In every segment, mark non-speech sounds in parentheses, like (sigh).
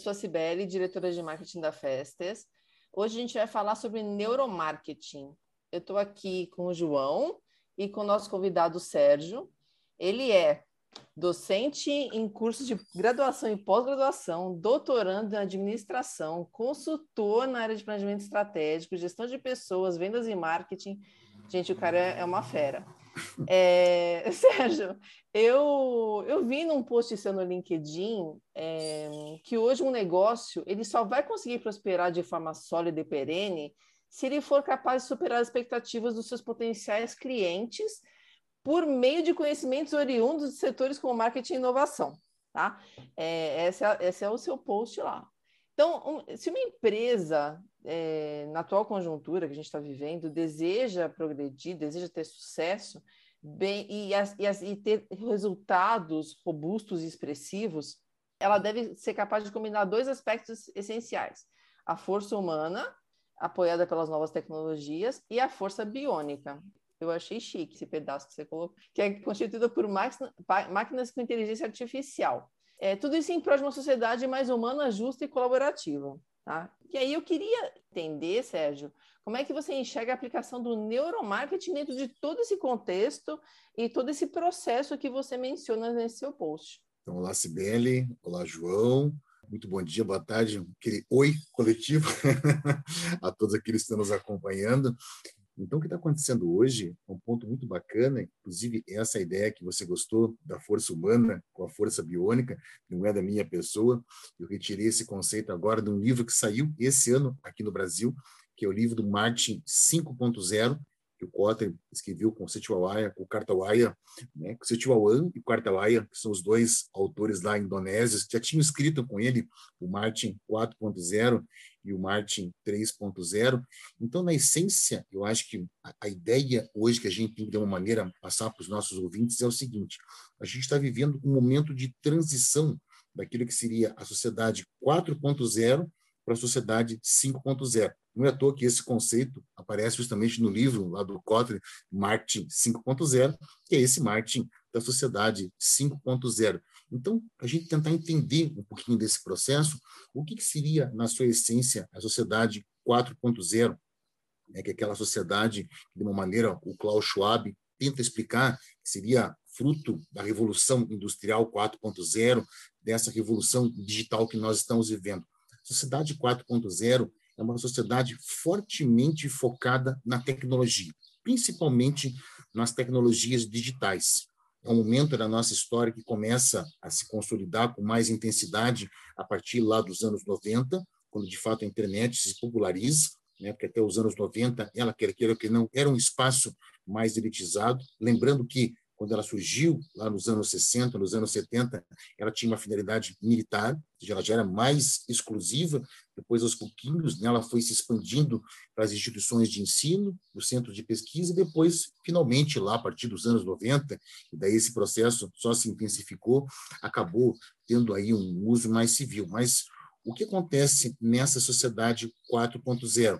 Eu sou a Cibele, diretora de marketing da Festes. Hoje a gente vai falar sobre neuromarketing. Eu estou aqui com o João e com o nosso convidado Sérgio. Ele é docente em cursos de graduação e pós-graduação, doutorando em administração, consultor na área de planejamento estratégico, gestão de pessoas, vendas e marketing. Gente, o cara é uma fera. É, (laughs) Sérgio, eu, eu vi num post seu no LinkedIn é, que hoje um negócio ele só vai conseguir prosperar de forma sólida e perene se ele for capaz de superar as expectativas dos seus potenciais clientes por meio de conhecimentos oriundos de setores como marketing e inovação. Tá? É, é, esse é o seu post lá. Então, um, se uma empresa, é, na atual conjuntura que a gente está vivendo, deseja progredir, deseja ter sucesso bem, e, e, e ter resultados robustos e expressivos, ela deve ser capaz de combinar dois aspectos essenciais: a força humana, apoiada pelas novas tecnologias, e a força biônica. Eu achei chique esse pedaço que você colocou, que é constituída por máquinas com inteligência artificial. É, tudo isso em prol de uma sociedade mais humana, justa e colaborativa. Tá? E aí eu queria entender, Sérgio, como é que você enxerga a aplicação do neuromarketing dentro de todo esse contexto e todo esse processo que você menciona nesse seu post. Então, olá, Sibeli. Olá, João. Muito bom dia, boa tarde, aquele oi coletivo (laughs) a todos aqueles que estão nos acompanhando. Então, o que está acontecendo hoje é um ponto muito bacana, inclusive essa ideia que você gostou da força humana com a força biônica, não é da minha pessoa. Eu retirei esse conceito agora de um livro que saiu esse ano aqui no Brasil, que é o livro do Martin 5.0, que o Kotter escreveu com o Setiawaya, com o Kartawaya, né? o Setiawan e Kartawaya, que são os dois autores lá indonésios, já tinham escrito com ele o Martin 4.0 e o Martin 3.0. Então, na essência, eu acho que a, ideia hoje que a gente tem de uma maneira, passar para os nossos ouvintes é o seguinte: a gente está vivendo um momento de transição daquilo que seria a sociedade 4.0 para a sociedade 5.0. Não é à toa que esse conceito aparece justamente no livro lá do Kotler, Marketing 5.0, que é esse marketing da sociedade 5.0. Então, a gente tentar entender um pouquinho desse processo, o que, que seria, na sua essência, a sociedade 4.0, né, que é aquela sociedade que, de uma maneira, o Klaus Schwab tenta explicar, que seria fruto da revolução industrial 4.0, dessa revolução digital que nós estamos vivendo. Sociedade 4.0 é uma sociedade fortemente focada na tecnologia, principalmente nas tecnologias digitais. É um momento da nossa história que começa a se consolidar com mais intensidade a partir lá dos anos 90, quando de fato a internet se populariza, né, porque até os anos 90 ela, quer queira que não, era um espaço mais elitizado. Lembrando que quando ela surgiu lá nos anos 60, nos anos 70, ela tinha uma finalidade militar, ela já era mais exclusiva. Depois, aos pouquinhos, né, ela foi se expandindo para as instituições de ensino, o centro de pesquisa, e depois, finalmente, lá a partir dos anos 90, e daí esse processo só se intensificou, acabou tendo aí um uso mais civil. Mas o que acontece nessa sociedade 4.0?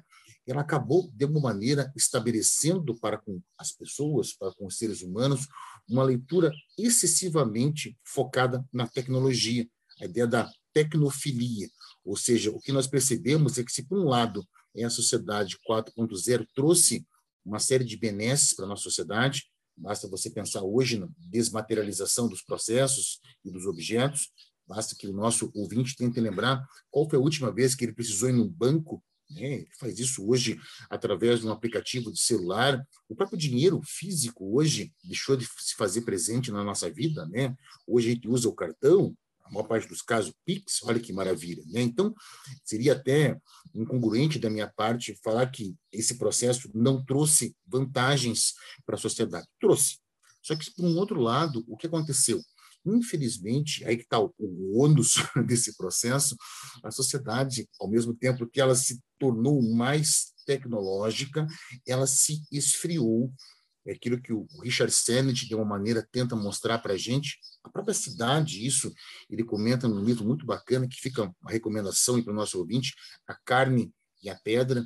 Ela acabou, de uma maneira, estabelecendo para com as pessoas, para com os seres humanos, uma leitura excessivamente focada na tecnologia, a ideia da tecnofilia. Ou seja, o que nós percebemos é que, se por um lado a sociedade 4.0 trouxe uma série de benesses para a nossa sociedade, basta você pensar hoje na desmaterialização dos processos e dos objetos, basta que o nosso ouvinte tente lembrar qual foi a última vez que ele precisou ir num banco né? Faz isso hoje através de um aplicativo de celular. O próprio dinheiro físico hoje deixou de se fazer presente na nossa vida. Né? Hoje a gente usa o cartão, a maior parte dos casos, Pix, olha que maravilha. Né? Então, seria até incongruente da minha parte falar que esse processo não trouxe vantagens para a sociedade. Trouxe. Só que, por um outro lado, o que aconteceu? Infelizmente, aí que está o, o ônus (laughs) desse processo, a sociedade, ao mesmo tempo que ela se tornou mais tecnológica, ela se esfriou. É aquilo que o Richard Sennett, de uma maneira, tenta mostrar para a gente. A própria cidade, isso, ele comenta num livro muito bacana, que fica uma recomendação para o nosso ouvinte, A Carne e a Pedra,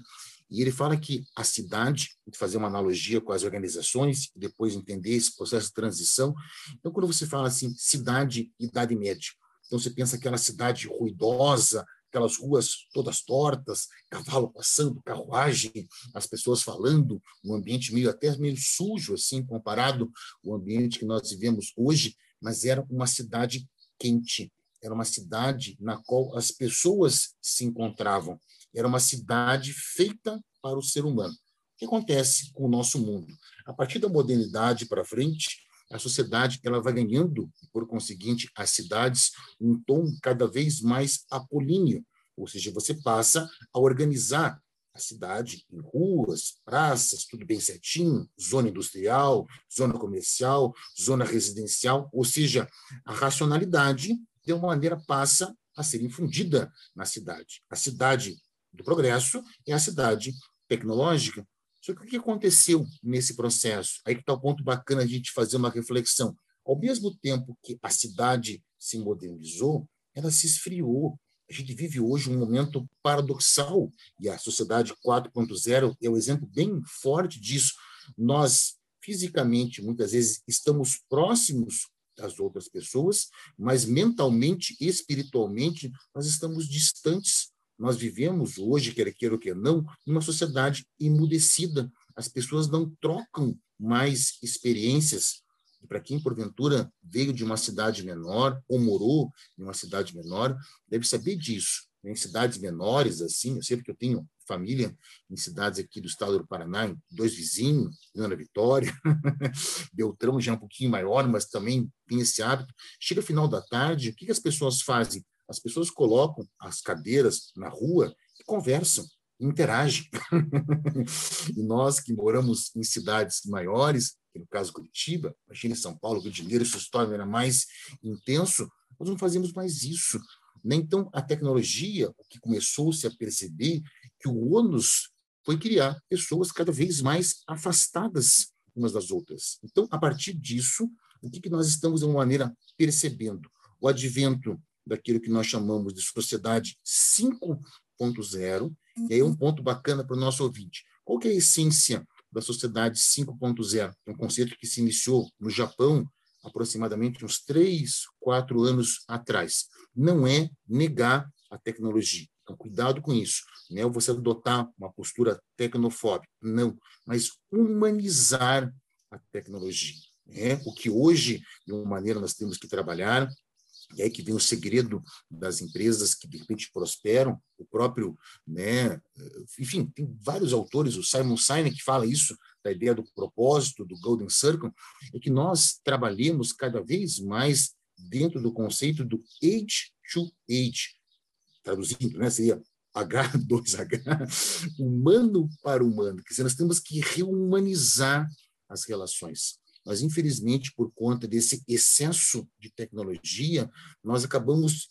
e ele fala que a cidade, fazer uma analogia com as organizações, depois entender esse processo de transição. Então, quando você fala assim, cidade, Idade Média, então você pensa aquela cidade ruidosa, aquelas ruas todas tortas, cavalo passando, carruagem, as pessoas falando, um ambiente meio até meio sujo assim comparado ao ambiente que nós vivemos hoje, mas era uma cidade quente, era uma cidade na qual as pessoas se encontravam. Era uma cidade feita para o ser humano. O que acontece com o nosso mundo? A partir da modernidade para frente, a sociedade ela vai ganhando, por conseguinte, as cidades um tom cada vez mais apolíneo, ou seja, você passa a organizar a cidade em ruas, praças, tudo bem certinho, zona industrial, zona comercial, zona residencial, ou seja, a racionalidade de uma maneira passa a ser infundida na cidade. A cidade do progresso é a cidade tecnológica. Só que o que aconteceu nesse processo? Aí que está o ponto bacana a gente fazer uma reflexão. Ao mesmo tempo que a cidade se modernizou, ela se esfriou. A gente vive hoje um momento paradoxal e a sociedade 4.0 é um exemplo bem forte disso. Nós, fisicamente, muitas vezes estamos próximos das outras pessoas, mas mentalmente, espiritualmente, nós estamos distantes nós vivemos hoje, quer queira ou quer não, numa sociedade emudecida. As pessoas não trocam mais experiências. E para quem, porventura, veio de uma cidade menor ou morou em uma cidade menor, deve saber disso. Em cidades menores, assim, eu sei que eu tenho família em cidades aqui do estado do Paraná, dois vizinhos, Ana Vitória, (laughs) Beltrão já é um pouquinho maior, mas também tem esse hábito. Chega final da tarde, o que, que as pessoas fazem? As pessoas colocam as cadeiras na rua e conversam, interagem. (laughs) e nós que moramos em cidades maiores, no caso Curitiba, imagina São Paulo, Rio de Janeiro, isso se era mais intenso, nós não fazemos mais isso. Né? Então, a tecnologia, o que começou-se a perceber, que o ônus foi criar pessoas cada vez mais afastadas umas das outras. Então, a partir disso, o que, que nós estamos, de uma maneira, percebendo? O advento daquilo que nós chamamos de sociedade 5.0, e aí um ponto bacana para o nosso ouvinte. Qual que é a essência da sociedade 5.0? É um conceito que se iniciou no Japão aproximadamente uns três, quatro anos atrás. Não é negar a tecnologia. Então, cuidado com isso. Não é você adotar uma postura tecnofóbica. Não. Mas humanizar a tecnologia. É o que hoje, de uma maneira, nós temos que trabalhar e aí que vem o segredo das empresas que de repente prosperam, o próprio, né, enfim, tem vários autores, o Simon Sinek fala isso, da ideia do propósito, do Golden Circle, é que nós trabalhemos cada vez mais dentro do conceito do age to age, traduzindo, né, seria H2H, (laughs) humano para humano, dizer, nós temos que rehumanizar as relações. Mas, infelizmente, por conta desse excesso de tecnologia, nós acabamos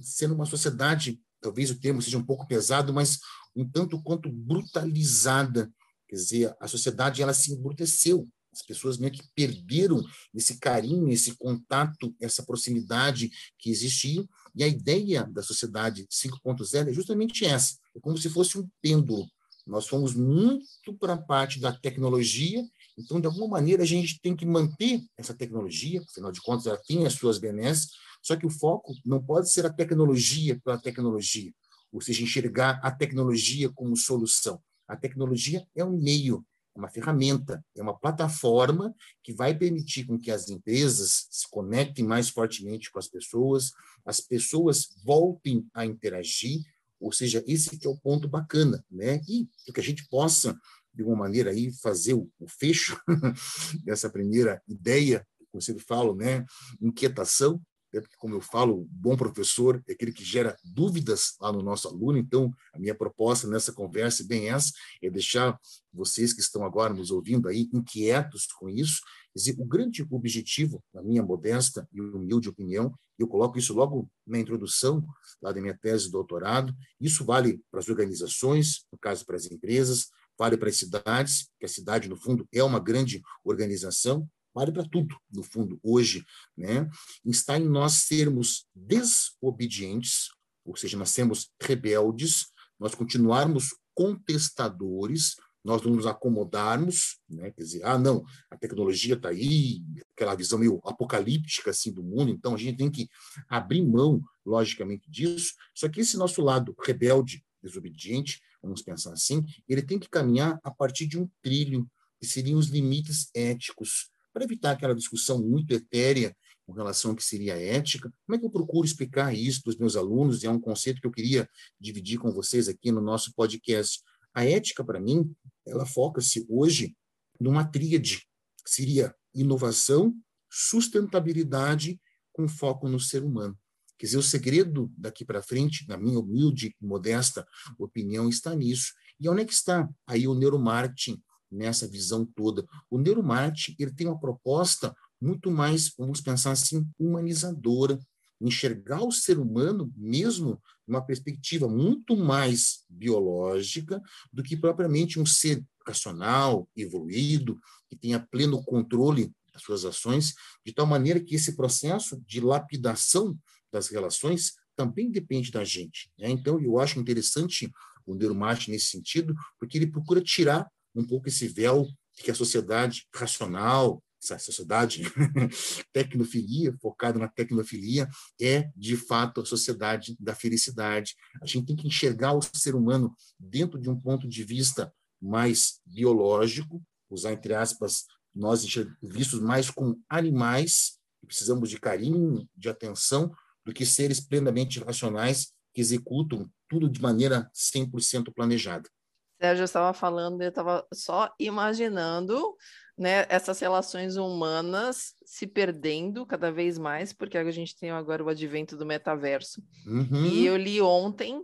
sendo uma sociedade, talvez o termo seja um pouco pesado, mas um tanto quanto brutalizada. Quer dizer, a sociedade ela se embruteceu. As pessoas meio que perderam esse carinho, esse contato, essa proximidade que existia. E a ideia da sociedade 5.0 é justamente essa. É como se fosse um pêndulo. Nós fomos muito para a parte da tecnologia então, de alguma maneira, a gente tem que manter essa tecnologia, afinal de contas, ela tem as suas benesses, só que o foco não pode ser a tecnologia pela tecnologia, ou seja, enxergar a tecnologia como solução. A tecnologia é um meio, é uma ferramenta, é uma plataforma que vai permitir com que as empresas se conectem mais fortemente com as pessoas, as pessoas voltem a interagir, ou seja, esse que é o ponto bacana, né? E que a gente possa de alguma maneira, aí fazer o, fecho (laughs) dessa primeira ideia, como você fala, né? inquietação, né? porque, como eu falo, bom professor é aquele que gera dúvidas lá no nosso aluno. Então, a minha proposta nessa conversa, bem essa, é deixar vocês que estão agora nos ouvindo aí inquietos com isso. Quer dizer, o grande objetivo, na minha modesta e humilde opinião, eu coloco isso logo na introdução lá da minha tese de doutorado, isso vale para as organizações, no caso para as empresas, vale para as cidades, que a cidade, no fundo, é uma grande organização, vale para tudo, no fundo, hoje, né? está em nós sermos desobedientes, ou seja, nós sermos rebeldes, nós continuarmos contestadores, nós não nos acomodarmos, né? quer dizer, ah, não, a tecnologia está aí, aquela visão meio apocalíptica assim do mundo, então a gente tem que abrir mão, logicamente, disso. Só que esse nosso lado rebelde, desobediente, vamos pensar assim, ele tem que caminhar a partir de um trilho, que seriam os limites éticos, para evitar aquela discussão muito etérea com relação ao que seria ética. Como é que eu procuro explicar isso para os meus alunos? E é um conceito que eu queria dividir com vocês aqui no nosso podcast. A ética, para mim, ela foca-se hoje numa tríade, que seria inovação, sustentabilidade com foco no ser humano. Quer dizer, o segredo daqui para frente, na minha humilde e modesta opinião, está nisso. E onde é que está aí o neuromarketing nessa visão toda? O neuromarketing ele tem uma proposta muito mais, vamos pensar assim, humanizadora, enxergar o ser humano mesmo uma perspectiva muito mais biológica do que propriamente um ser racional, evoluído, que tenha pleno controle das suas ações, de tal maneira que esse processo de lapidação das relações também depende da gente. Né? Então, eu acho interessante o Neuromarketing nesse sentido, porque ele procura tirar um pouco esse véu de que a sociedade racional, essa sociedade (laughs) tecnofilia, focada na tecnofilia, é de fato a sociedade da felicidade. A gente tem que enxergar o ser humano dentro de um ponto de vista mais biológico, usar entre aspas, nós vistos mais como animais, que precisamos de carinho, de atenção, do que seres plenamente racionais que executam tudo de maneira 100% planejada. Sérgio estava falando, eu estava só imaginando né, essas relações humanas se perdendo cada vez mais, porque a gente tem agora o advento do metaverso. Uhum. E eu li ontem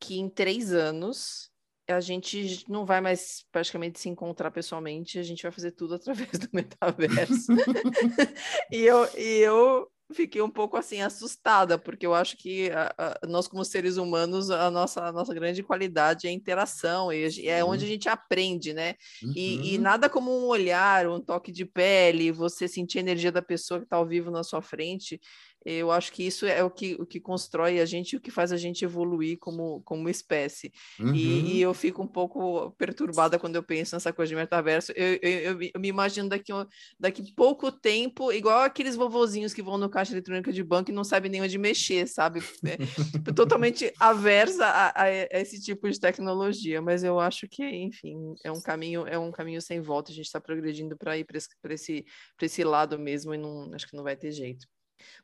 que em três anos a gente não vai mais praticamente se encontrar pessoalmente, a gente vai fazer tudo (laughs) através do metaverso. (laughs) e, eu, e eu fiquei um pouco assim assustada, porque eu acho que a, a, nós, como seres humanos, a nossa, a nossa grande qualidade é a interação, e é onde a gente aprende, né? Uhum. E, e, uhum. nada como um olhar, um toque de pele, você sentir a energia da pessoa que está ao vivo na sua frente, eu acho que isso é o que, o que constrói a gente e o que faz a gente evoluir como, como espécie. Uhum. E, e, eu fico um pouco perturbada quando eu penso nessa coisa de metaverso. Eu, eu, eu, eu me imagino daqui, daqui pouco tempo, igual aqueles vovozinhos que vão no caixa eletrônica de banco e não sabem nem onde mexer, sabe? É, totalmente aversa a, a, a, esse tipo de tecnologia. Mas eu acho que, enfim, é um caminho, é um caminho sem volta. A gente está progredindo para ir para esse, esse, esse lado mesmo e não, acho que não vai ter jeito.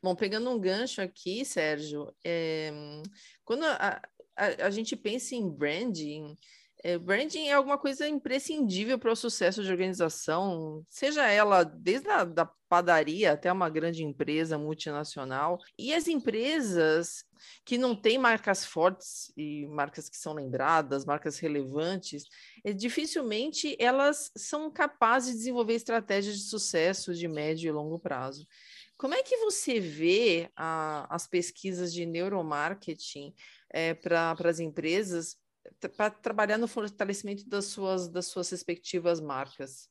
Bom, pegando um gancho aqui, Sérgio, é, quando a, a, a, gente pensa em branding, é, branding é alguma coisa imprescindível para o sucesso de organização, seja ela desde a da padaria até uma grande empresa multinacional. E as empresas que não têm marcas fortes e marcas que são lembradas, marcas relevantes, é, dificilmente elas são capazes de desenvolver estratégias de sucesso de médio e longo prazo. Como é que você vê a, as pesquisas de neuromarketing é, para as empresas para trabalhar no fortalecimento das suas, das suas respectivas marcas?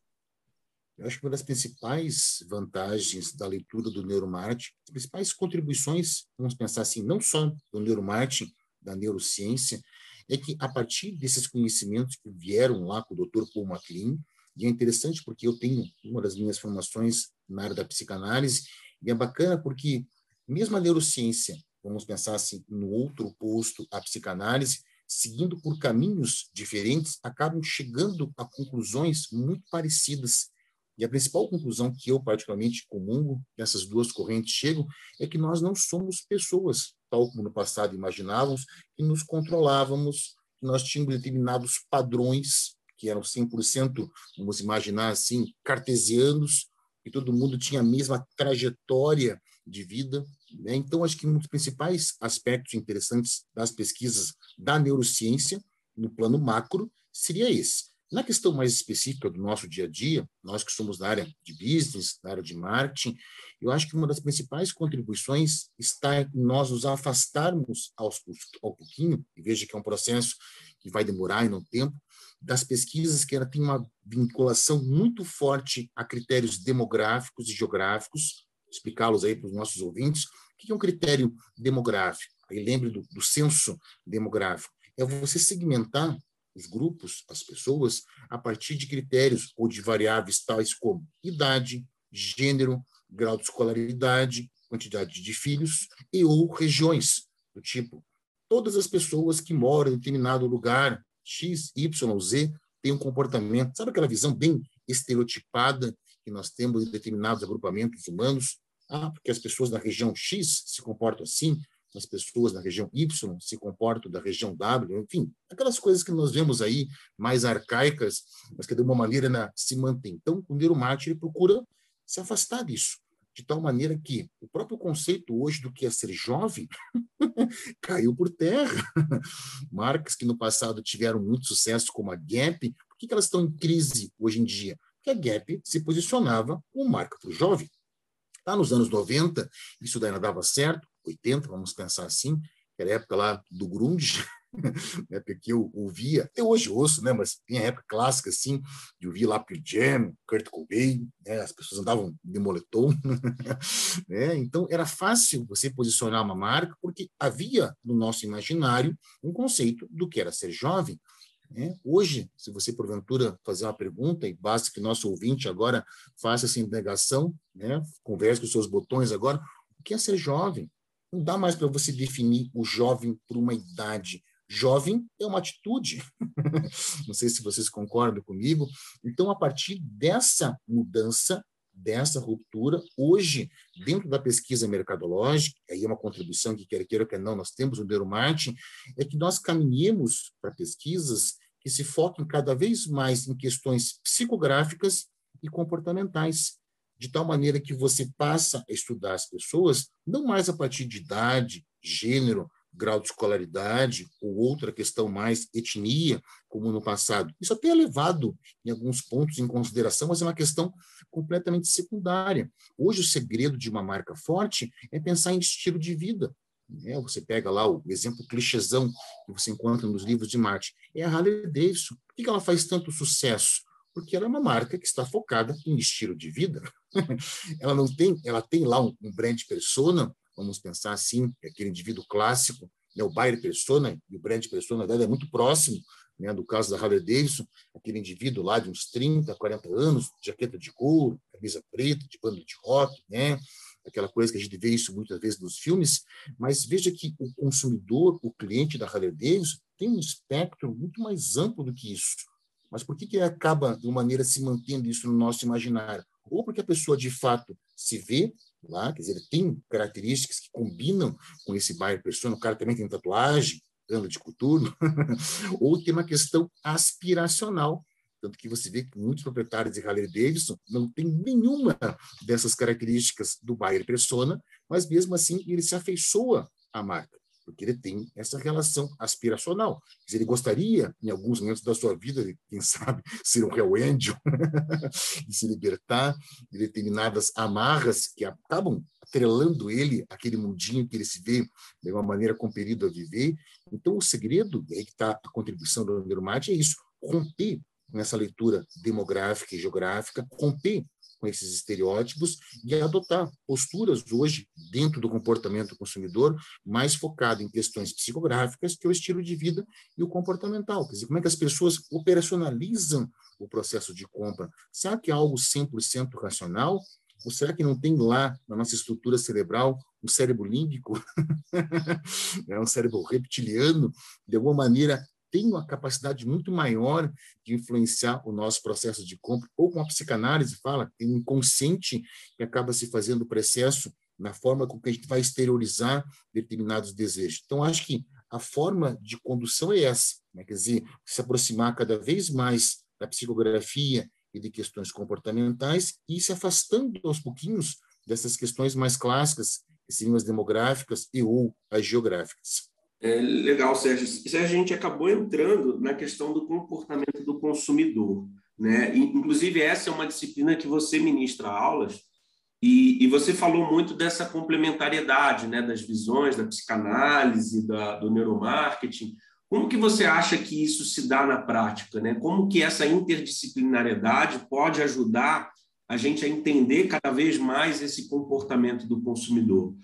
Eu acho que uma das principais vantagens da leitura do neuromarketing, as principais contribuições, vamos pensar assim, não só do neuromarketing, da neurociência, é que a partir desses conhecimentos que vieram lá com o Dr. Paul MacLean, e é interessante porque eu tenho uma das minhas formações na área da psicanálise e é bacana porque, mesmo a neurociência, vamos pensar assim, no outro posto, a psicanálise, seguindo por caminhos diferentes, acabam chegando a conclusões muito parecidas. E a principal conclusão que eu, particularmente, comungo, que essas duas correntes chegam, é que nós não somos pessoas, tal como no passado imaginávamos, que nos controlávamos, que nós tínhamos determinados padrões que eram 100%, vamos imaginar assim, cartesianos, que todo mundo tinha a mesma trajetória de vida, Né? Então, acho que um dos principais aspectos interessantes das pesquisas da neurociência, no plano macro, seria esse. Na questão mais específica do nosso dia a dia, nós que somos da área de business, da área de marketing, eu acho que uma das principais contribuições está em nós nos afastarmos aos, ao pouquinho, e veja que é um processo que vai demorar e não tempo, das pesquisas que ela tem uma vinculação muito forte a critérios demográficos e geográficos, explicá-los aí para os nossos ouvintes. O que é um critério demográfico? Aí lembre do, do censo demográfico. É você segmentar os grupos, as pessoas, a partir de critérios ou de variáveis tais como idade, gênero, grau de escolaridade, quantidade de filhos e ou regiões do tipo todas as pessoas que moram em determinado lugar X, Y, Z têm um comportamento, sabe aquela visão bem estereotipada que nós temos em determinados agrupamentos humanos? Ah, porque as pessoas da região X se comportam assim, as pessoas da região Y se comportam da região W, enfim, aquelas coisas que nós vemos aí mais arcaicas, mas que de uma maneira né, se mantém. Então, o neuromarketing procura se afastar disso, de tal maneira que o próprio conceito hoje do que é ser jovem (laughs) caiu por terra. Marcas que no passado tiveram muito sucesso, como a Gap, por que elas estão em crise hoje em dia? Porque a Gap se posicionava como marca para o jovem. Lá nos anos 90, isso não dava certo, 80, vamos pensar assim, que era a época lá do grunge, (laughs) né, porque eu ouvia, até hoje ouço, né, mas tem a época clássica, assim, de ouvir lá Pearl Jam, Kurt Cobain, né, as pessoas andavam de moletom, (laughs) né, então era fácil você posicionar uma marca, porque havia no nosso imaginário um conceito do que era ser jovem, né? Hoje, se você porventura fazer uma pergunta, e basta que nosso ouvinte agora faça essa indagação, né? converse com os seus botões agora, o que é ser jovem? Não dá mais para você definir o jovem por uma idade. Jovem é uma atitude. (laughs) Não sei se vocês concordam comigo. Então, a partir dessa mudança, dessa ruptura, hoje, dentro da pesquisa mercadológica, aí é uma contribuição que quer queira que não, nós temos o neuromarketing, é que nós caminhemos para pesquisas que se foquem cada vez mais em questões psicográficas e comportamentais, de tal maneira que você passa a estudar as pessoas não mais a partir de idade, gênero, grau de escolaridade ou outra questão mais etnia, como no passado. Isso até é levado em alguns pontos em consideração, mas é uma questão completamente secundária. Hoje o segredo de uma marca forte é pensar em estilo de vida, né? Você pega lá o exemplo clichêzão que você encontra nos livros de marketing, é a Harley Davidson. Por que ela faz tanto sucesso? Porque ela é uma marca que está focada em estilo de vida. (laughs) ela não tem, ela tem lá um, um brand persona, vamos pensar assim, aquele indivíduo clássico, né, o buyer persona e o brand persona, na verdade, é muito próximo, né, do caso da Harley Davidson, aquele indivíduo lá de uns 30, 40 anos, jaqueta de couro, camisa preta, de banda de rock, né, aquela coisa que a gente vê isso muitas vezes nos filmes, mas veja que o consumidor, o cliente da Harley Davidson, tem um espectro muito mais amplo do que isso. Mas por que, que acaba, de uma maneira, se mantendo isso no nosso imaginário? Ou porque a pessoa, de fato, se vê lá, quer dizer, ele tem características que combinam com esse bairro persona, o cara também tem tatuagem, anda de coturno, (laughs) ou tem uma questão aspiracional, tanto que você vê que muitos proprietários de Harley Davidson não têm nenhuma dessas características do buyer persona, mas mesmo assim ele se afeiçoa à marca, porque ele tem essa relação aspiracional. Ele gostaria, em alguns momentos da sua vida, quem (laughs) sabe, ser um Hell (laughs) Angel e se libertar de determinadas amarras que acabam atrelando ele àquele mundinho que ele se vê de uma maneira compelido a viver. Então, o segredo, e aí que está a contribuição do neuromarketing, é isso, romper nessa leitura demográfica e geográfica, romper com esses estereótipos e adotar posturas hoje dentro do comportamento do consumidor mais focado em questões psicográficas, que é o estilo de vida e o comportamental. Quer dizer, como é que as pessoas operacionalizam o processo de compra? Será que é algo 100% racional? Ou será que não tem lá na nossa estrutura cerebral um cérebro límbico, (laughs) é um cérebro reptiliano, de alguma maneira tem uma capacidade muito maior de influenciar o nosso processo de compra, ou como a psicanálise fala, tem um inconsciente que acaba se fazendo processo na forma com que a gente vai exteriorizar determinados desejos. Então, acho que a forma de condução é essa, né? quer dizer, se aproximar cada vez mais da psicografia e de questões comportamentais e se afastando aos pouquinhos dessas questões mais clássicas as demográficas e ou as geográficas. É, legal, Sérgio. Sérgio, a gente acabou entrando na questão do comportamento do consumidor. Né? Inclusive, essa é uma disciplina que você ministra aulas, e, e você falou muito dessa complementariedade né? das visões da psicanálise, da, do neuromarketing. Como que você acha que isso se dá na prática? Né? Como que essa interdisciplinariedade pode ajudar a gente a entender cada vez mais esse comportamento do consumidor?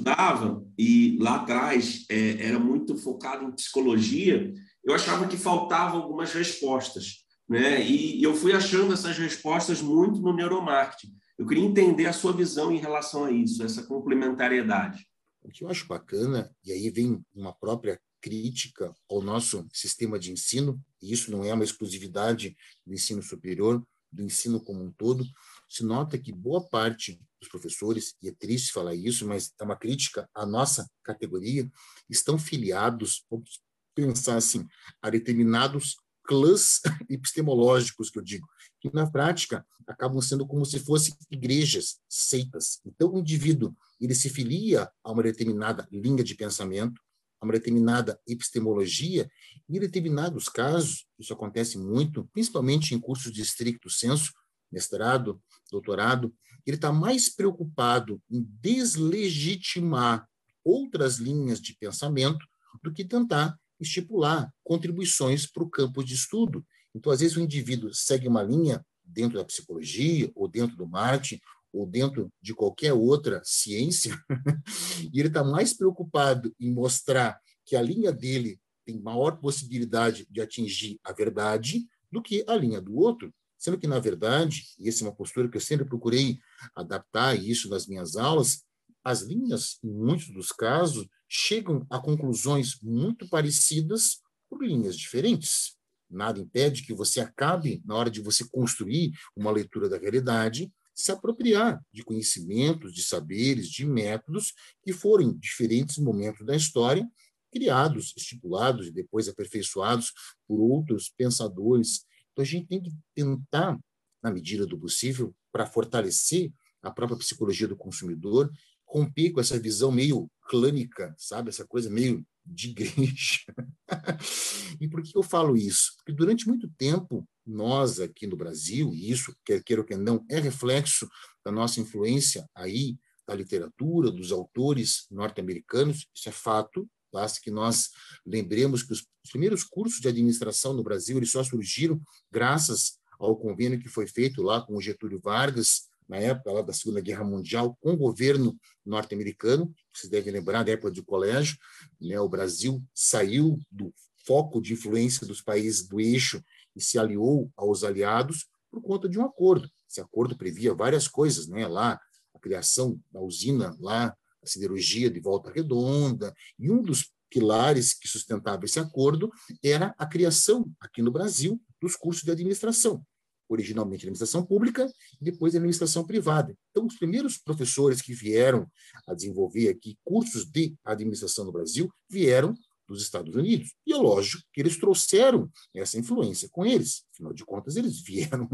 Estudava e lá atrás é, era muito focado em psicologia, eu achava que faltavam algumas respostas, né? E, e eu fui achando essas respostas muito no neuromarketing. Eu queria entender a sua visão em relação a isso, essa complementariedade. O que eu acho bacana, e aí vem uma própria crítica ao nosso sistema de ensino, e isso não é uma exclusividade do ensino superior, do ensino como um todo, se nota que boa parte dos professores, e é triste falar isso, mas é uma crítica à nossa categoria, estão filiados, vamos pensar assim, a determinados clãs (laughs) epistemológicos, que eu digo, que na prática acabam sendo como se fossem igrejas, seitas. Então, o indivíduo ele se filia a uma determinada linha de pensamento, a uma determinada epistemologia, e em determinados casos, isso acontece muito, principalmente em cursos de estricto senso, mestrado, doutorado, ele está mais preocupado em deslegitimar outras linhas de pensamento do que tentar estipular contribuições para o campo de estudo. Então, às vezes, o indivíduo segue uma linha dentro da psicologia, ou dentro do marketing, ou dentro de qualquer outra ciência, (laughs) e ele está mais preocupado em mostrar que a linha dele tem maior possibilidade de atingir a verdade do que a linha do outro. Sendo que, na verdade, e essa é uma postura que eu sempre procurei adaptar isso nas minhas aulas, as linhas, em muitos dos casos, chegam a conclusões muito parecidas por linhas diferentes. Nada impede que você acabe, na hora de você construir uma leitura da realidade, se apropriar de conhecimentos, de saberes, de métodos que foram em diferentes momentos da história criados, estipulados e depois aperfeiçoados por outros pensadores então, a gente tem que tentar, na medida do possível, para fortalecer a própria psicologia do consumidor, romper com essa visão meio clânica, sabe? Essa coisa meio de igreja. (laughs) e por que eu falo isso? Porque durante muito tempo, nós aqui no Brasil, e isso, quer queira ou quer não, é reflexo da nossa influência aí, da literatura, dos autores norte-americanos, isso é fato, Basta que nós lembremos que os primeiros cursos de administração no Brasil eles só surgiram graças ao convênio que foi feito lá com o Getúlio Vargas, na época lá da Segunda Guerra Mundial, com o governo norte-americano. Vocês devem lembrar da época de colégio, né? o Brasil saiu do foco de influência dos países do eixo e se aliou aos aliados por conta de um acordo. Esse acordo previa várias coisas, né? Lá a criação da usina lá a siderurgia de volta redonda, e um dos pilares que sustentava esse acordo era a criação, aqui no Brasil, dos cursos de administração, originalmente administração pública e depois administração privada. Então, os primeiros professores que vieram a desenvolver aqui cursos de administração no Brasil vieram dos Estados Unidos. E é lógico que eles trouxeram essa influência com eles. Afinal de contas, eles (laughs) vieram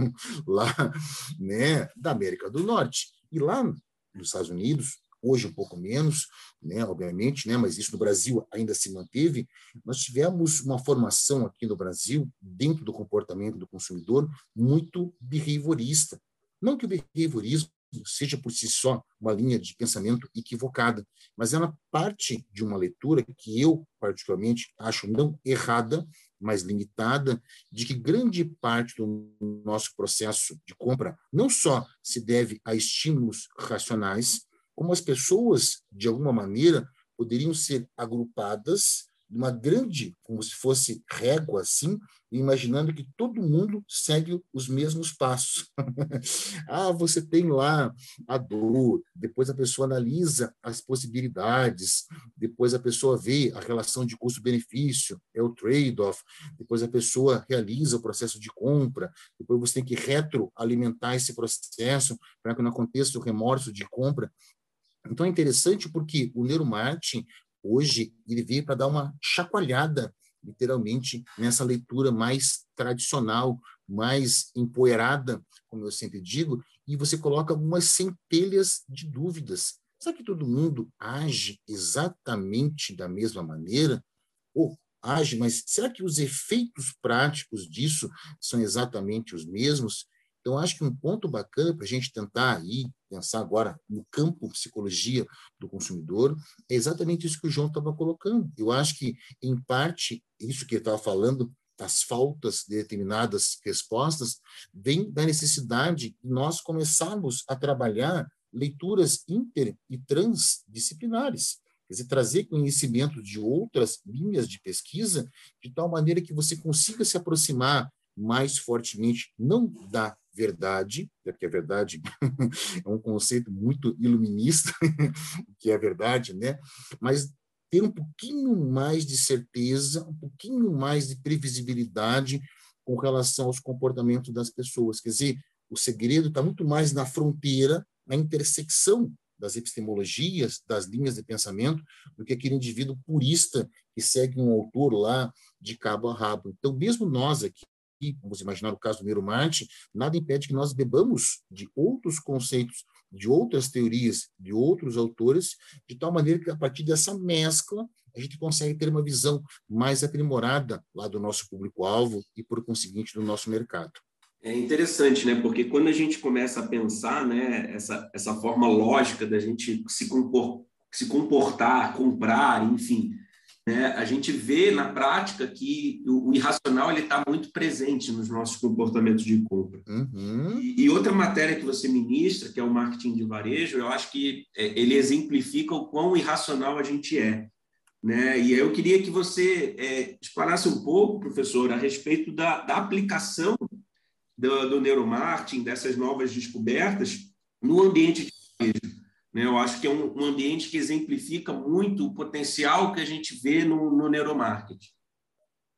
lá né, da América do Norte. E lá nos Estados Unidos, hoje um pouco menos, né, obviamente, né, mas isso no Brasil ainda se manteve. Nós tivemos uma formação aqui no Brasil, dentro do comportamento do consumidor, muito behaviorista. Não que o behaviorismo seja por si só uma linha de pensamento equivocada, mas ela parte de uma leitura que eu, particularmente, acho não errada, mas limitada, de que grande parte do nosso processo de compra não só se deve a estímulos racionais, como as pessoas, de alguma maneira, poderiam ser agrupadas numa grande, como se fosse régua assim, imaginando que todo mundo segue os mesmos passos. (laughs) ah, você tem lá a dor, depois a pessoa analisa as possibilidades, depois a pessoa vê a relação de custo-benefício, é o trade-off, depois a pessoa realiza o processo de compra, depois você tem que retroalimentar esse processo para que não aconteça o remorso de compra. Então é interessante porque o neuromarketing hoje ele veio para dar uma chacoalhada literalmente nessa leitura mais tradicional, mais empoeirada, como eu sempre digo, e você coloca algumas centelhas de dúvidas. será que todo mundo age exatamente da mesma maneira? Ou age, mas será que os efeitos práticos disso são exatamente os mesmos? Então, acho que um ponto bacana para a gente tentar aí pensar agora no campo psicologia do consumidor é exatamente isso que o João estava colocando. Eu acho que, em parte, isso que ele estava falando das faltas de determinadas respostas vem da necessidade de nós começarmos a trabalhar leituras inter e transdisciplinares. Quer dizer, trazer conhecimento de outras linhas de pesquisa, de tal maneira que você consiga se aproximar mais fortemente, não da verdade, porque a verdade (laughs) é um conceito muito iluminista, (laughs) que é verdade, né? Mas ter um pouquinho mais de certeza, um pouquinho mais de previsibilidade com relação aos comportamentos das pessoas. Quer dizer, o segredo está muito mais na fronteira, na intersecção das epistemologias, das linhas de pensamento, do que aquele indivíduo purista que segue um autor lá de cabo a rabo. Então, mesmo nós aqui, vamos imaginar o caso do Neuromarte, nada impede que nós bebamos de outros conceitos, de outras teorias, de outros autores, de tal maneira que a partir dessa mescla a gente consegue ter uma visão mais aprimorada lá do nosso público-alvo e, por conseguinte, do nosso mercado. É interessante, né? Porque quando a gente começa a pensar, né, essa, essa forma lógica da gente se, compor, se comportar, comprar, enfim, né, a gente vê na prática que o, o irracional ele está muito presente nos nossos comportamentos de compra. Uhum. E, e, outra matéria que você ministra, que é o marketing de varejo, eu acho que é, ele exemplifica o quão irracional a gente é. Né? E eu queria que você é, explanasse um pouco, professor, a respeito da, da aplicação do, do neuromarketing, dessas novas descobertas, no ambiente de? Eu acho que é um, um, ambiente que exemplifica muito o potencial que a gente vê no, no neuromarketing.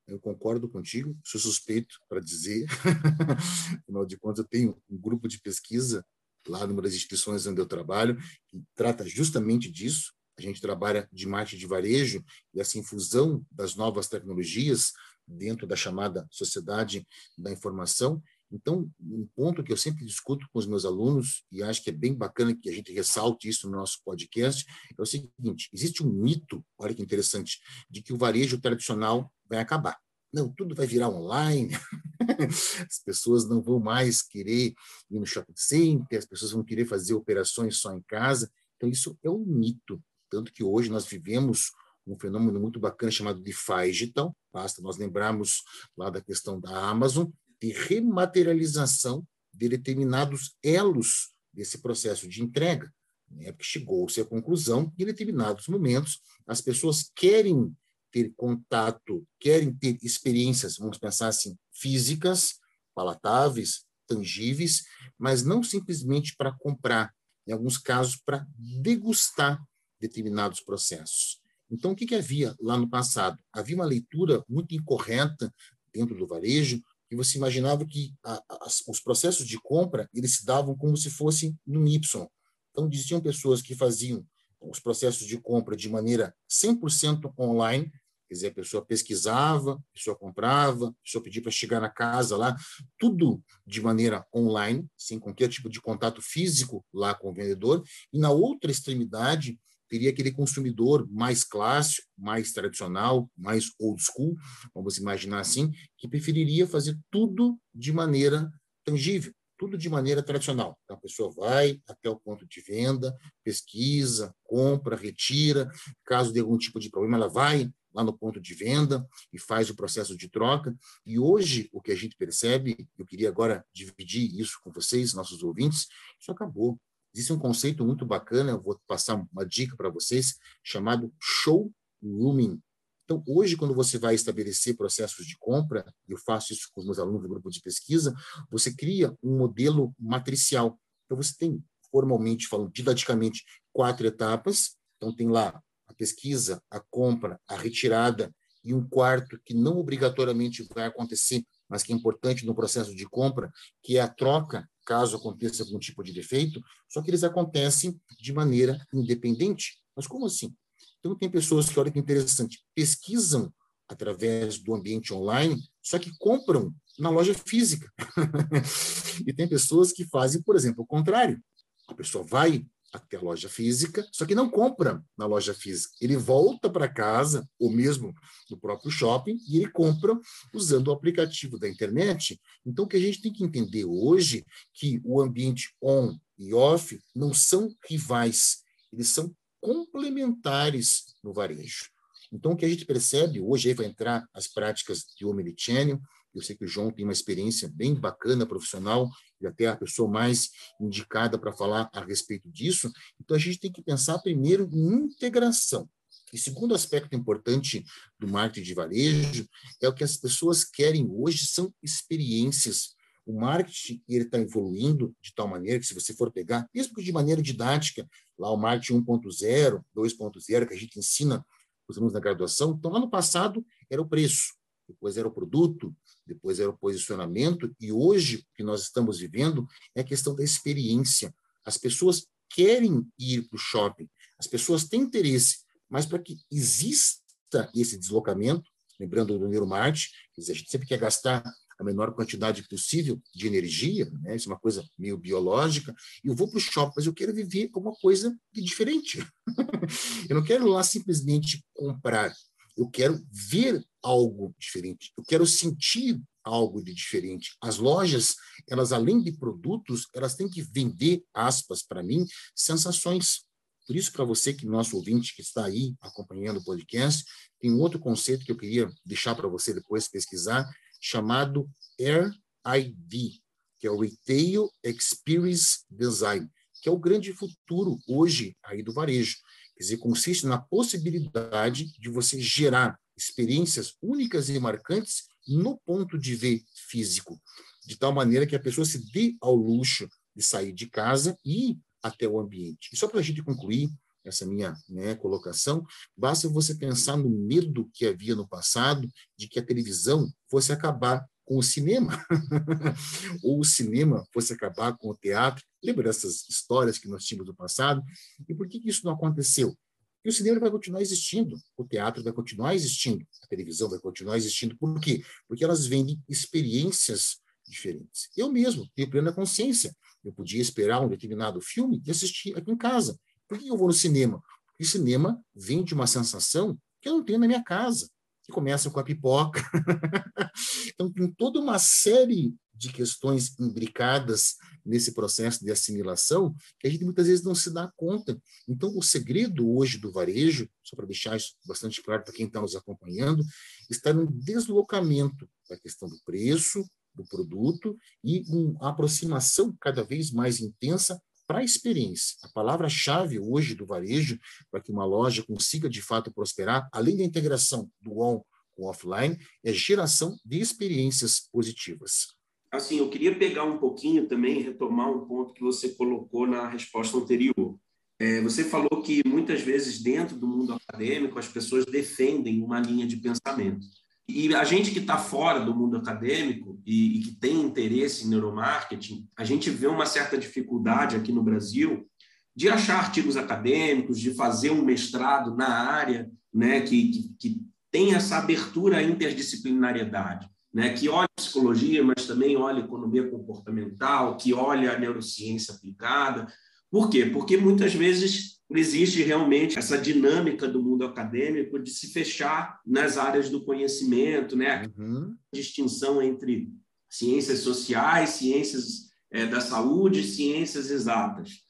Eu concordo contigo, sou suspeito para dizer. (laughs) Afinal de contas, eu tenho um grupo de pesquisa lá numa das instituições onde eu trabalho que trata justamente disso. A gente trabalha de marketing de varejo e essa infusão das novas tecnologias dentro da chamada sociedade da informação então, um ponto que eu sempre discuto com os meus alunos, e acho que é bem bacana que a gente ressalte isso no nosso podcast, é o seguinte: existe um mito, olha que interessante, de que o varejo tradicional vai acabar. Não, tudo vai virar online, (laughs) as pessoas não vão mais querer ir no shopping center, as pessoas vão querer fazer operações só em casa. Então, isso é um mito. Tanto que hoje nós vivemos um fenômeno muito bacana chamado DeFi digital. Basta nós lembrarmos lá da questão da Amazon, de rematerialização de determinados elos desse processo de entrega. Né? Porque chegou-se à conclusão que, em determinados momentos, as pessoas querem ter contato, querem ter experiências, vamos pensar assim, físicas, palatáveis, tangíveis, mas não simplesmente para comprar, em alguns casos, para degustar determinados processos. Então, o que, que havia lá no passado? Havia uma leitura muito incorreta dentro do varejo e você imaginava que a, a, os processos de compra eles se davam como se fossem no Y. Então, existiam pessoas que faziam os processos de compra de maneira 100% online, quer dizer, a pessoa pesquisava, a pessoa comprava, a pessoa pedia para chegar na casa lá, tudo de maneira online, sem qualquer tipo de contato físico lá com o vendedor, e na outra extremidade, teria aquele consumidor mais clássico, mais tradicional, mais old school, vamos imaginar assim, que preferiria fazer tudo de maneira tangível, tudo de maneira tradicional. Então, a pessoa vai até o ponto de venda, pesquisa, compra, retira. Caso de algum tipo de problema, ela vai lá no ponto de venda e faz o processo de troca. E hoje, o que a gente percebe, eu queria agora dividir isso com vocês, nossos ouvintes, isso acabou. Existe um conceito muito bacana, eu vou passar uma dica para vocês, chamado showrooming. Então, hoje, quando você vai estabelecer processos de compra, eu faço isso com os meus alunos do grupo de pesquisa, você cria um modelo matricial. Então, você tem, formalmente falando, didaticamente, quatro etapas. Então, tem lá a pesquisa, a compra, a retirada e um quarto que não obrigatoriamente vai acontecer, mas que é importante no processo de compra, que é a troca caso aconteça algum tipo de defeito, só que eles acontecem de maneira independente. Mas como assim? Então, tem pessoas que, olha que interessante, pesquisam através do ambiente online, só que compram na loja física. (laughs) e tem pessoas que fazem, por exemplo, o contrário. A pessoa vai até a loja física, só que não compra na loja física. Ele volta para casa, ou mesmo no próprio shopping, e ele compra usando o aplicativo da internet. Então, o que a gente tem que entender hoje que o ambiente on e off não são rivais, eles são complementares no varejo. Então, o que a gente percebe, hoje aí vai entrar as práticas de omnichannel, eu sei que o João tem uma experiência bem bacana profissional e até a pessoa mais indicada para falar a respeito disso. Então, a gente tem que pensar primeiro em integração. E segundo aspecto importante do marketing de varejo é o que as pessoas querem hoje são experiências. O marketing ele está evoluindo de tal maneira que se você for pegar, mesmo que de maneira didática, lá o marketing 1.0, 2.0 que a gente ensina os alunos na graduação, então lá no passado era o preço, depois era o produto, depois era o posicionamento, e hoje o que nós estamos vivendo é a questão da experiência. As pessoas querem ir para o shopping, as pessoas têm interesse, mas para que exista esse deslocamento, lembrando do neuromarketing, a gente sempre quer gastar a menor quantidade possível de energia, né? isso é uma coisa meio biológica, e eu vou para o shopping, mas eu quero viver alguma coisa de diferente. (laughs) eu não quero lá simplesmente comprar, eu quero ver algo diferente, eu quero sentir algo de diferente. As lojas, elas além de produtos, elas têm que vender, aspas, para mim, sensações. Por isso, para você que nosso ouvinte que está aí acompanhando o podcast, tem um outro conceito que eu queria deixar para você depois pesquisar, chamado RID, que é o Retail Experience Design, que é o grande futuro hoje aí do varejo. Quer dizer, consiste na possibilidade de você gerar experiências únicas e marcantes no ponto de ver físico, de tal maneira que a pessoa se dê ao luxo de sair de casa e ir até o ambiente. E só para a gente concluir essa minha né, colocação, basta você pensar no medo que havia no passado de que a televisão fosse acabar com o cinema, (laughs) ou o cinema fosse acabar com o teatro. Lembra dessas histórias que nós tínhamos no passado? E por que, que isso não aconteceu? Porque o cinema vai continuar existindo, o teatro vai continuar existindo, a televisão vai continuar existindo. Por quê? Porque elas vendem experiências diferentes. Eu mesmo tenho plena consciência. Eu podia esperar um determinado filme e assistir aqui em casa. Por que eu vou no cinema? Porque o cinema vende uma sensação que eu não tenho na minha casa que começa com a pipoca. (laughs) então, tem toda uma série de questões imbricadas nesse processo de assimilação que a gente muitas vezes não se dá conta. Então, o segredo hoje do varejo, só para deixar isso bastante claro para quem está nos acompanhando, está no deslocamento da questão do preço, do produto e uma aproximação cada vez mais intensa para a experiência. A palavra-chave hoje do varejo, para que uma loja consiga de fato prosperar, além da integração do on com offline, é geração de experiências positivas. Assim, eu queria pegar um pouquinho também, retomar um ponto que você colocou na resposta anterior. É, você falou que muitas vezes dentro do mundo acadêmico as pessoas defendem uma linha de pensamento. E a gente que está fora do mundo acadêmico e, e, que tem interesse em neuromarketing, a gente vê uma certa dificuldade aqui no Brasil de achar artigos acadêmicos, de fazer um mestrado na área, né, que, que, que tem essa abertura à interdisciplinariedade, né, que olha psicologia, mas também olha economia comportamental, que olha a neurociência aplicada. Por quê? Porque muitas vezes existe realmente essa dinâmica do mundo acadêmico de se fechar nas áreas do conhecimento, né? Uhum. A distinção entre ciências sociais, ciências é, da saúde, ciências exatas,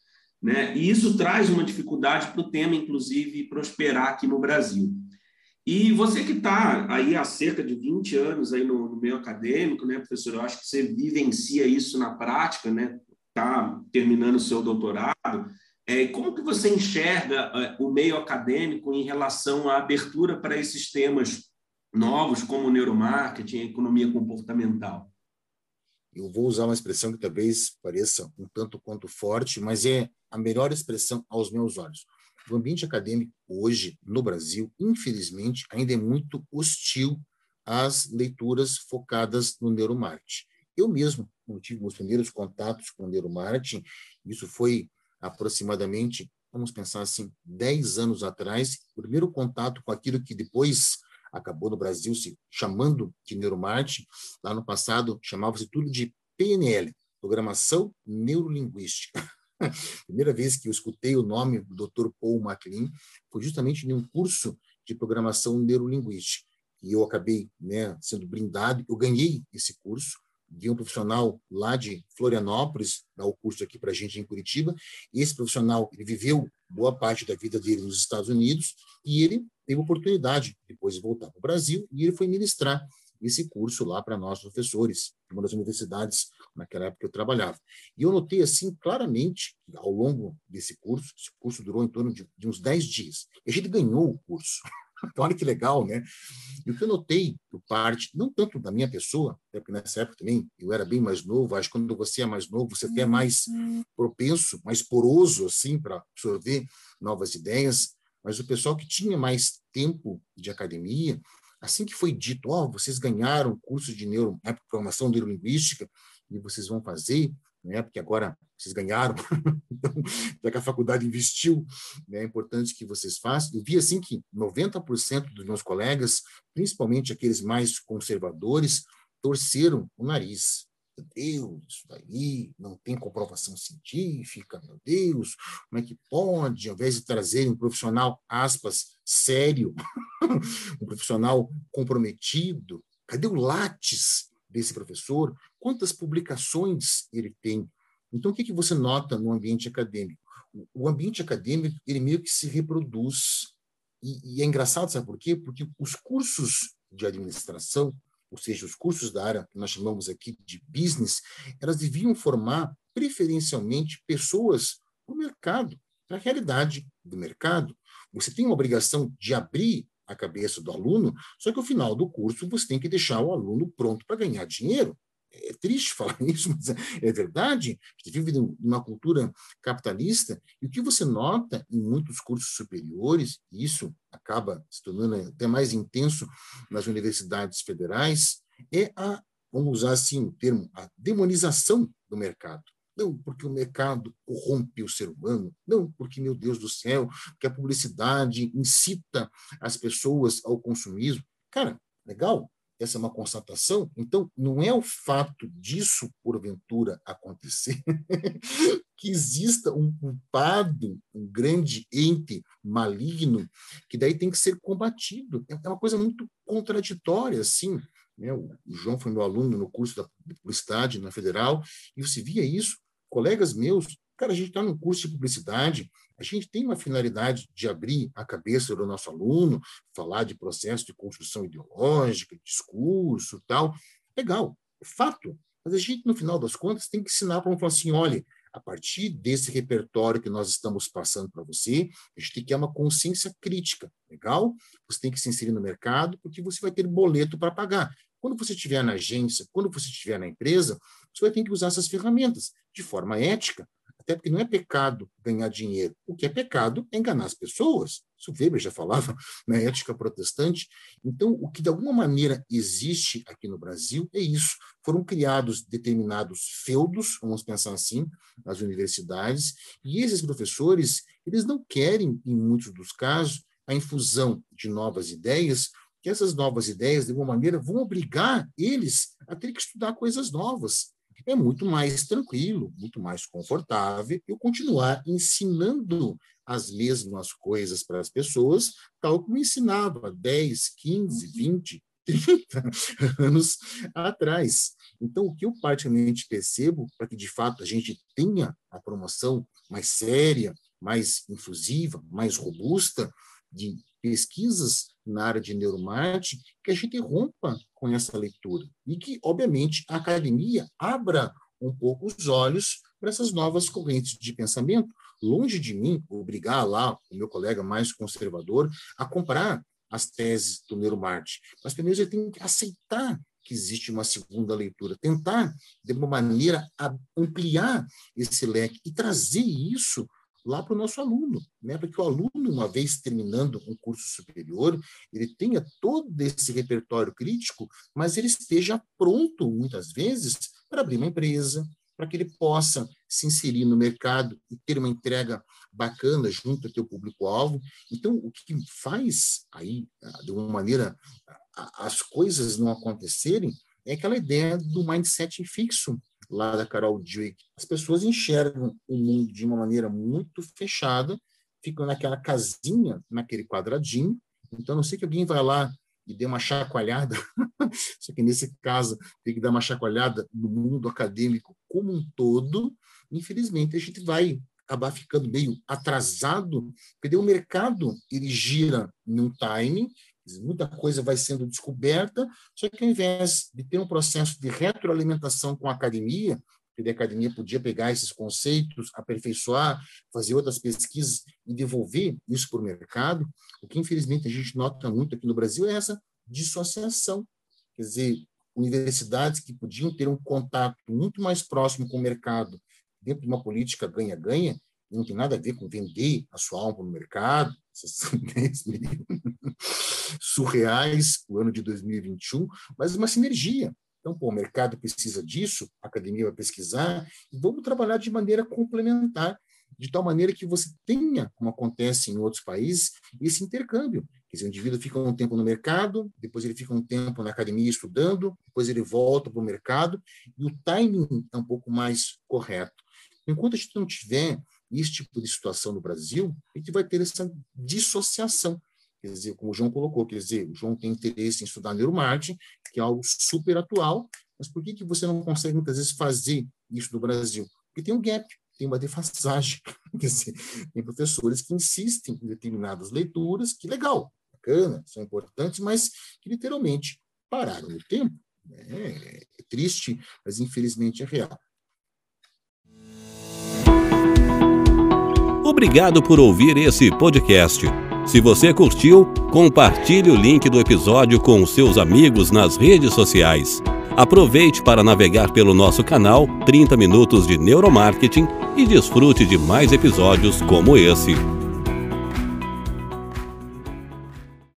né? E isso traz uma dificuldade para o tema, inclusive, prosperar aqui no Brasil. E você que está aí há cerca de 20 anos aí no, no meio acadêmico, né, professor? Eu acho que você vivencia isso na prática, né? Está terminando o seu doutorado. É, como que você enxerga é, o meio acadêmico em relação à abertura para esses temas novos, como neuromarketing, economia comportamental? Eu vou usar uma expressão que talvez pareça um tanto quanto forte, mas é a melhor expressão aos meus olhos. O ambiente acadêmico hoje, no Brasil, infelizmente, ainda é muito hostil às leituras focadas no neuromarketing. Eu mesmo, quando tive meus primeiros contatos com o neuromarketing, isso foi aproximadamente, vamos pensar assim, 10 anos atrás, o primeiro contato com aquilo que depois acabou no Brasil se chamando de neuromarketing, lá no passado chamava-se tudo de PNL, Programação Neurolinguística. (laughs) primeira vez que eu escutei o nome do Dr. Paul MacLean foi justamente em um curso de programação neurolinguística. E eu acabei né, sendo brindado, eu ganhei esse curso, de um profissional lá de Florianópolis, dar o curso aqui para a gente em Curitiba. Esse profissional ele viveu boa parte da vida dele nos Estados Unidos e ele teve oportunidade depois de voltar para o Brasil e ele foi ministrar esse curso lá para nós professores, uma das universidades naquela época que eu trabalhava. E eu notei assim claramente ao longo desse curso, esse curso durou em torno de, de uns 10 dias. E a gente ganhou o curso. (laughs) Então, olha que legal, né? E o que eu notei por parte, não tanto da minha pessoa, até porque nessa época também eu era bem mais novo, acho que quando você é mais novo, você até é mais propenso, mais poroso, assim, para absorver novas ideias, mas o pessoal que tinha mais tempo de academia, assim que foi dito, ó, oh, vocês ganharam curso de neuro, né, programação neurolinguística, e vocês vão fazer, né, porque agora vocês ganharam, (laughs) então, já que a faculdade investiu, né, é importante que vocês façam. Eu vi assim que 90% dos meus colegas, principalmente aqueles mais conservadores, torceram o nariz. Meu Deus, isso daí não tem comprovação científica, meu Deus, como é que pode, ao invés de trazerem um profissional, aspas, sério, (laughs) um profissional comprometido, cadê o látis desse professor? Quantas publicações ele tem? Então, o que, que você nota no ambiente acadêmico? O ambiente acadêmico, ele meio que se reproduz. E, e é engraçado, sabe por quê? Porque os cursos de administração, ou seja, os cursos da área que nós chamamos aqui de business, elas deviam formar preferencialmente pessoas para o mercado, para a realidade do mercado. Você tem uma obrigação de abrir a cabeça do aluno, só que ao final do curso você tem que deixar o aluno pronto para ganhar dinheiro é triste (laughs) falar isso, mas é verdade. A gente vive numa cultura capitalista, e o que você nota em muitos cursos superiores, e isso acaba se tornando até mais intenso nas universidades federais, é a, vamos usar assim o termo, a demonização do mercado. Não porque o mercado corrompe o ser humano, não porque, meu Deus do céu, que a publicidade incita as pessoas ao consumismo. Cara, legal, essa é uma constatação, então não é o fato disso, porventura, acontecer, (laughs) que exista um culpado, um grande ente maligno, que daí tem que ser combatido. É, é uma coisa muito contraditória, assim. Né? O João foi meu aluno no curso da publicidade na Federal, e você via isso, colegas meus, cara, a gente está no curso de publicidade, a gente tem uma finalidade de abrir a cabeça do nosso aluno, falar de processo de construção ideológica, discurso, tal. Legal, é fato. Mas a gente, no final das contas, tem que ensinar para um falar assim: olha, a partir desse repertório que nós estamos passando para você, a gente tem que ter uma consciência crítica, legal? Você tem que se inserir no mercado, porque você vai ter boleto para pagar. Quando você estiver na agência, quando você estiver na empresa, você vai ter que usar essas ferramentas de forma ética, até porque não é pecado ganhar dinheiro. O que é pecado é enganar as pessoas. Isso Weber já falava (laughs) na ética protestante. Então, o que de alguma maneira existe aqui no Brasil é isso. Foram criados determinados feudos, vamos pensar assim, nas universidades, e esses professores, eles não querem, em muitos dos casos, a infusão de novas ideias, que essas novas ideias, de alguma maneira, vão obrigar eles a ter que estudar coisas novas é muito mais tranquilo, muito mais confortável eu continuar ensinando as mesmas coisas para as pessoas, tal como ensinava 10, 15, 20, 30 anos atrás. Então, o que eu particularmente percebo, para que de fato a gente tenha a promoção mais séria, mais infusiva, mais robusta, de pesquisas na área de neuromarketing, que a gente rompa com essa leitura e que, obviamente, a academia abra um pouco os olhos para essas novas correntes de pensamento. Longe de mim obrigar lá o meu colega mais conservador a comprar as teses do neuromarketing, mas primeiro ele tem que aceitar que existe uma segunda leitura, tentar, de uma maneira, ampliar esse leque e trazer isso lá para o nosso aluno, né? para que o aluno, uma vez terminando um curso superior, ele tenha todo esse repertório crítico, mas ele esteja pronto, muitas vezes, para abrir uma empresa, para que ele possa se inserir no mercado e ter uma entrega bacana junto ao teu público-alvo. Então, o que faz aí, de uma maneira, as coisas não acontecerem é aquela ideia do mindset fixo, lá da Carol Dweck, as pessoas enxergam o mundo de uma maneira muito fechada, ficam naquela casinha, naquele quadradinho. Então, não sei que alguém vai lá e dê uma chacoalhada, (laughs) só que nesse caso tem que dar uma chacoalhada no mundo acadêmico como um todo. Infelizmente, a gente vai acabar ficando meio atrasado, porque o mercado ele gira num timing, muita coisa vai sendo descoberta, só que ao invés de ter um processo de retroalimentação com a academia, que a academia podia pegar esses conceitos, aperfeiçoar, fazer outras pesquisas e devolver isso para o mercado, o que infelizmente a gente nota muito aqui no Brasil é essa dissociação. Quer dizer, universidades que podiam ter um contato muito mais próximo com o mercado dentro de uma política ganha-ganha, não tem nada a ver com vender a sua alma no mercado, surreais, o ano de 2021, mas uma sinergia. Então, pô, o mercado precisa disso, a academia vai pesquisar, e vamos trabalhar de maneira complementar, de tal maneira que você tenha, como acontece em outros países, esse intercâmbio. Quer dizer, o indivíduo fica um tempo no mercado, depois ele fica um tempo na academia estudando, depois ele volta para o mercado, e o timing é um pouco mais correto. Enquanto a gente não tiver esse tipo de situação no Brasil, a gente vai ter essa dissociação. Quer dizer, como o João colocou, quer dizer, o João tem interesse em estudar neuromarketing, que é algo super atual, mas por que, que você não consegue muitas vezes fazer isso no Brasil? Porque tem um gap, tem uma defasagem. (laughs) Quer dizer, tem professores que insistem em determinadas leituras, que legal, bacana, são importantes, mas que literalmente pararam no tempo. É, é triste, mas infelizmente é real. Obrigado por ouvir esse podcast. Se você curtiu, compartilhe o link do episódio com seus amigos nas redes sociais. Aproveite para navegar pelo nosso canal 30 Minutos de Neuromarketing e desfrute de mais episódios como esse.